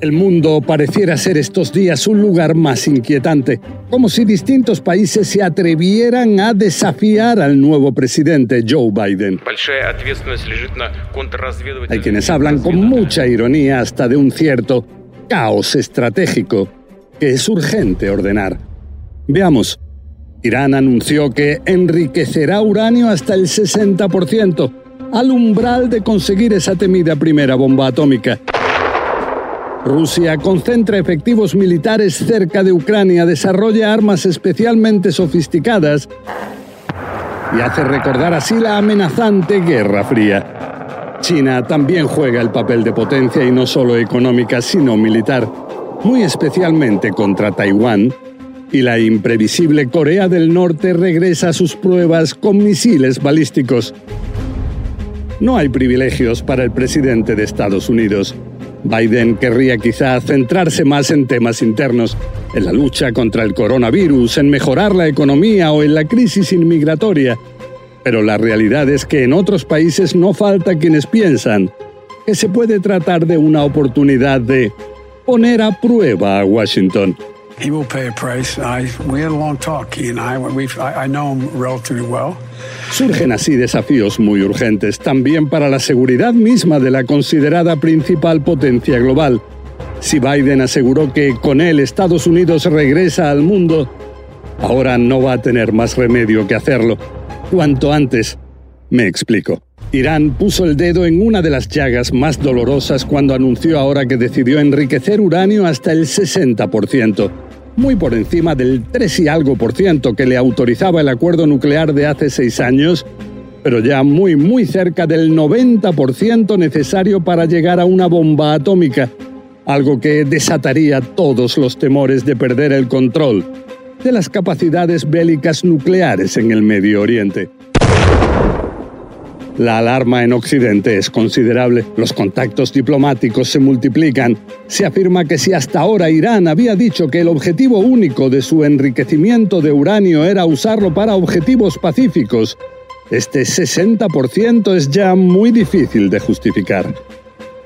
El mundo pareciera ser estos días un lugar más inquietante, como si distintos países se atrevieran a desafiar al nuevo presidente Joe Biden. Hay quienes hablan con mucha ironía hasta de un cierto caos estratégico que es urgente ordenar. Veamos. Irán anunció que enriquecerá uranio hasta el 60%, al umbral de conseguir esa temida primera bomba atómica. Rusia concentra efectivos militares cerca de Ucrania, desarrolla armas especialmente sofisticadas y hace recordar así la amenazante Guerra Fría. China también juega el papel de potencia y no solo económica, sino militar, muy especialmente contra Taiwán, y la imprevisible Corea del Norte regresa a sus pruebas con misiles balísticos. No hay privilegios para el presidente de Estados Unidos. Biden querría quizá centrarse más en temas internos, en la lucha contra el coronavirus, en mejorar la economía o en la crisis inmigratoria. Pero la realidad es que en otros países no falta quienes piensan que se puede tratar de una oportunidad de poner a prueba a Washington. He will pay a price. I, we had a long talk, he and I. We've, I, I know him relatively well. Surgen así desafíos muy urgentes, también para la seguridad misma de la considerada principal potencia global. Si Biden aseguró que con él Estados Unidos regresa al mundo, ahora no va a tener más remedio que hacerlo. Cuanto antes. Me explico. Irán puso el dedo en una de las llagas más dolorosas cuando anunció ahora que decidió enriquecer uranio hasta el 60% muy por encima del 3 y algo por ciento que le autorizaba el acuerdo nuclear de hace seis años, pero ya muy muy cerca del 90% necesario para llegar a una bomba atómica, algo que desataría todos los temores de perder el control de las capacidades bélicas nucleares en el Medio Oriente. La alarma en Occidente es considerable, los contactos diplomáticos se multiplican. Se afirma que si hasta ahora Irán había dicho que el objetivo único de su enriquecimiento de uranio era usarlo para objetivos pacíficos, este 60% es ya muy difícil de justificar.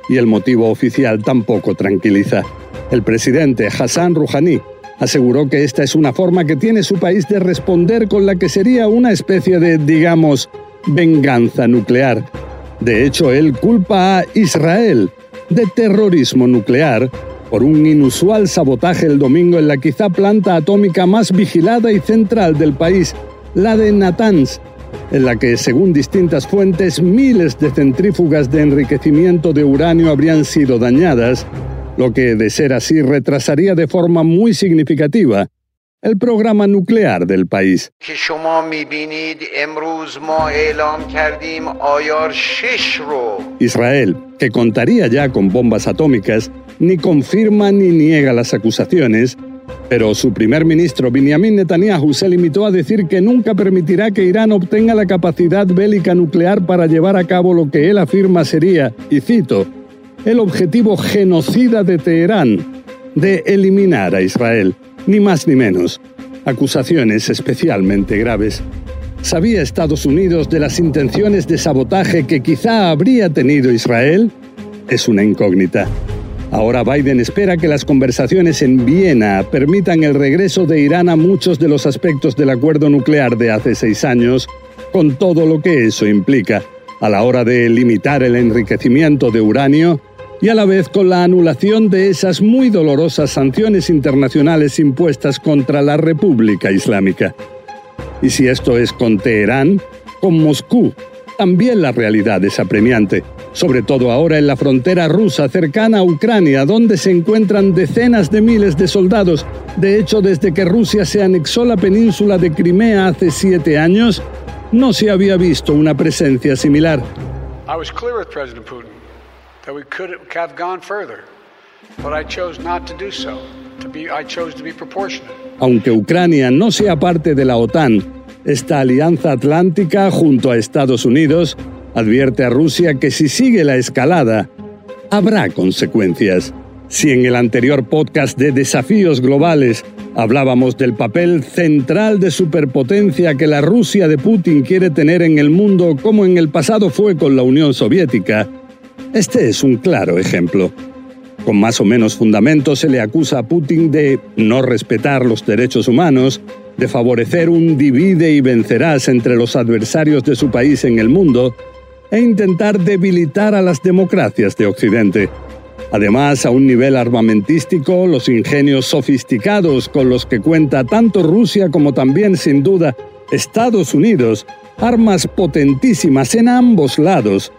Y el motivo oficial tampoco tranquiliza. El presidente Hassan Rouhani aseguró que esta es una forma que tiene su país de responder con la que sería una especie de, digamos, venganza nuclear. De hecho, él culpa a Israel de terrorismo nuclear por un inusual sabotaje el domingo en la quizá planta atómica más vigilada y central del país, la de Natanz, en la que, según distintas fuentes, miles de centrífugas de enriquecimiento de uranio habrían sido dañadas, lo que, de ser así, retrasaría de forma muy significativa el programa nuclear del país. Israel, que contaría ya con bombas atómicas, ni confirma ni niega las acusaciones, pero su primer ministro Benjamin Netanyahu se limitó a decir que nunca permitirá que Irán obtenga la capacidad bélica nuclear para llevar a cabo lo que él afirma sería, y cito, el objetivo genocida de Teherán, de eliminar a Israel ni más ni menos. Acusaciones especialmente graves. ¿Sabía Estados Unidos de las intenciones de sabotaje que quizá habría tenido Israel? Es una incógnita. Ahora Biden espera que las conversaciones en Viena permitan el regreso de Irán a muchos de los aspectos del acuerdo nuclear de hace seis años, con todo lo que eso implica, a la hora de limitar el enriquecimiento de uranio y a la vez con la anulación de esas muy dolorosas sanciones internacionales impuestas contra la República Islámica. Y si esto es con Teherán, con Moscú, también la realidad es apremiante, sobre todo ahora en la frontera rusa cercana a Ucrania, donde se encuentran decenas de miles de soldados. De hecho, desde que Rusia se anexó la península de Crimea hace siete años, no se había visto una presencia similar. But I chose not to do so. To be, I chose to be proportionate. Aunque Ucrania no sea parte de la OTAN, esta alianza atlántica junto a Estados Unidos advierte a Rusia que si sigue la escalada, habrá consecuencias. Si en el anterior podcast de Desafíos Globales hablábamos del papel central de superpotencia que la Rusia de Putin quiere tener en el mundo como en el pasado fue con la Unión Soviética, este es un claro ejemplo. Con más o menos fundamento se le acusa a Putin de no respetar los derechos humanos, de favorecer un divide y vencerás entre los adversarios de su país en el mundo e intentar debilitar a las democracias de Occidente. Además, a un nivel armamentístico, los ingenios sofisticados con los que cuenta tanto Rusia como también, sin duda, Estados Unidos, armas potentísimas en ambos lados,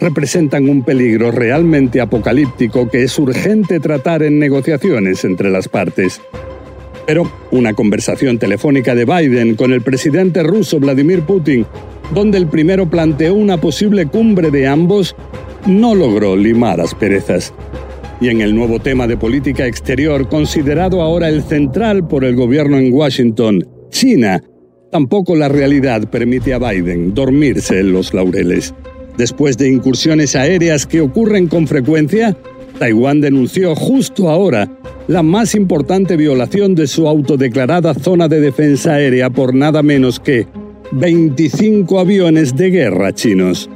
representan un peligro realmente apocalíptico que es urgente tratar en negociaciones entre las partes. Pero una conversación telefónica de Biden con el presidente ruso Vladimir Putin, donde el primero planteó una posible cumbre de ambos, no logró limar asperezas. Y en el nuevo tema de política exterior, considerado ahora el central por el gobierno en Washington, China, tampoco la realidad permite a Biden dormirse en los laureles. Después de incursiones aéreas que ocurren con frecuencia, Taiwán denunció justo ahora la más importante violación de su autodeclarada zona de defensa aérea por nada menos que 25 aviones de guerra chinos.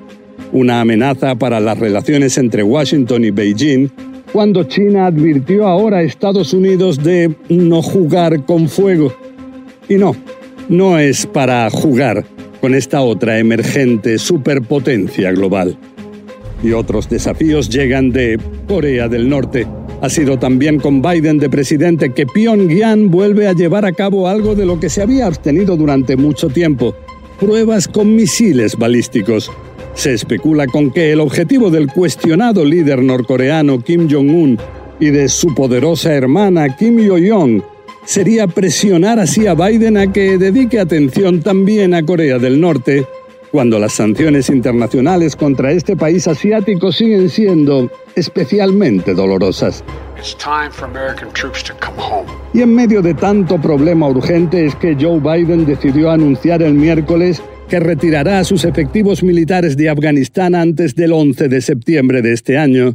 Una amenaza para las relaciones entre Washington y Beijing cuando China advirtió ahora a Estados Unidos de no jugar con fuego. Y no, no es para jugar, con esta otra emergente superpotencia global. Y otros desafíos llegan de Corea del Norte. Ha sido también con Biden de presidente que Pyongyang vuelve a llevar a cabo algo de lo que se había abstenido durante mucho tiempo, pruebas con misiles balísticos. Se especula con que el objetivo del cuestionado líder norcoreano Kim Jong-un y de su poderosa hermana Kim Yo-jong sería presionar así a Biden a que dedique atención también a Corea del Norte, cuando las sanciones internacionales contra este país asiático siguen siendo especialmente dolorosas. Y en medio de tanto problema urgente es que Joe Biden decidió anunciar el miércoles que retirará sus efectivos militares de Afganistán antes del 11 de septiembre de este año,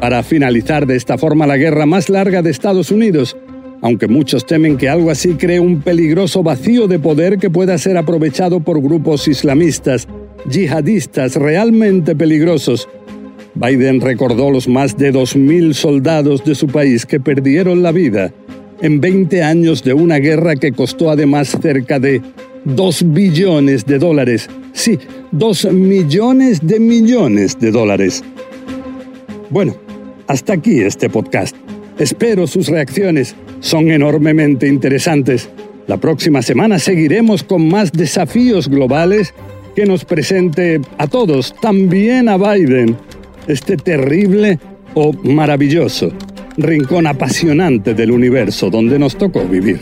para finalizar de esta forma la guerra más larga de Estados Unidos aunque muchos temen que algo así cree un peligroso vacío de poder que pueda ser aprovechado por grupos islamistas, yihadistas realmente peligrosos. Biden recordó los más de 2.000 soldados de su país que perdieron la vida en 20 años de una guerra que costó además cerca de 2 billones de dólares. Sí, 2 millones de millones de dólares. Bueno, hasta aquí este podcast. Espero sus reacciones son enormemente interesantes. La próxima semana seguiremos con más desafíos globales que nos presente a todos, también a Biden, este terrible o maravilloso rincón apasionante del universo donde nos tocó vivir.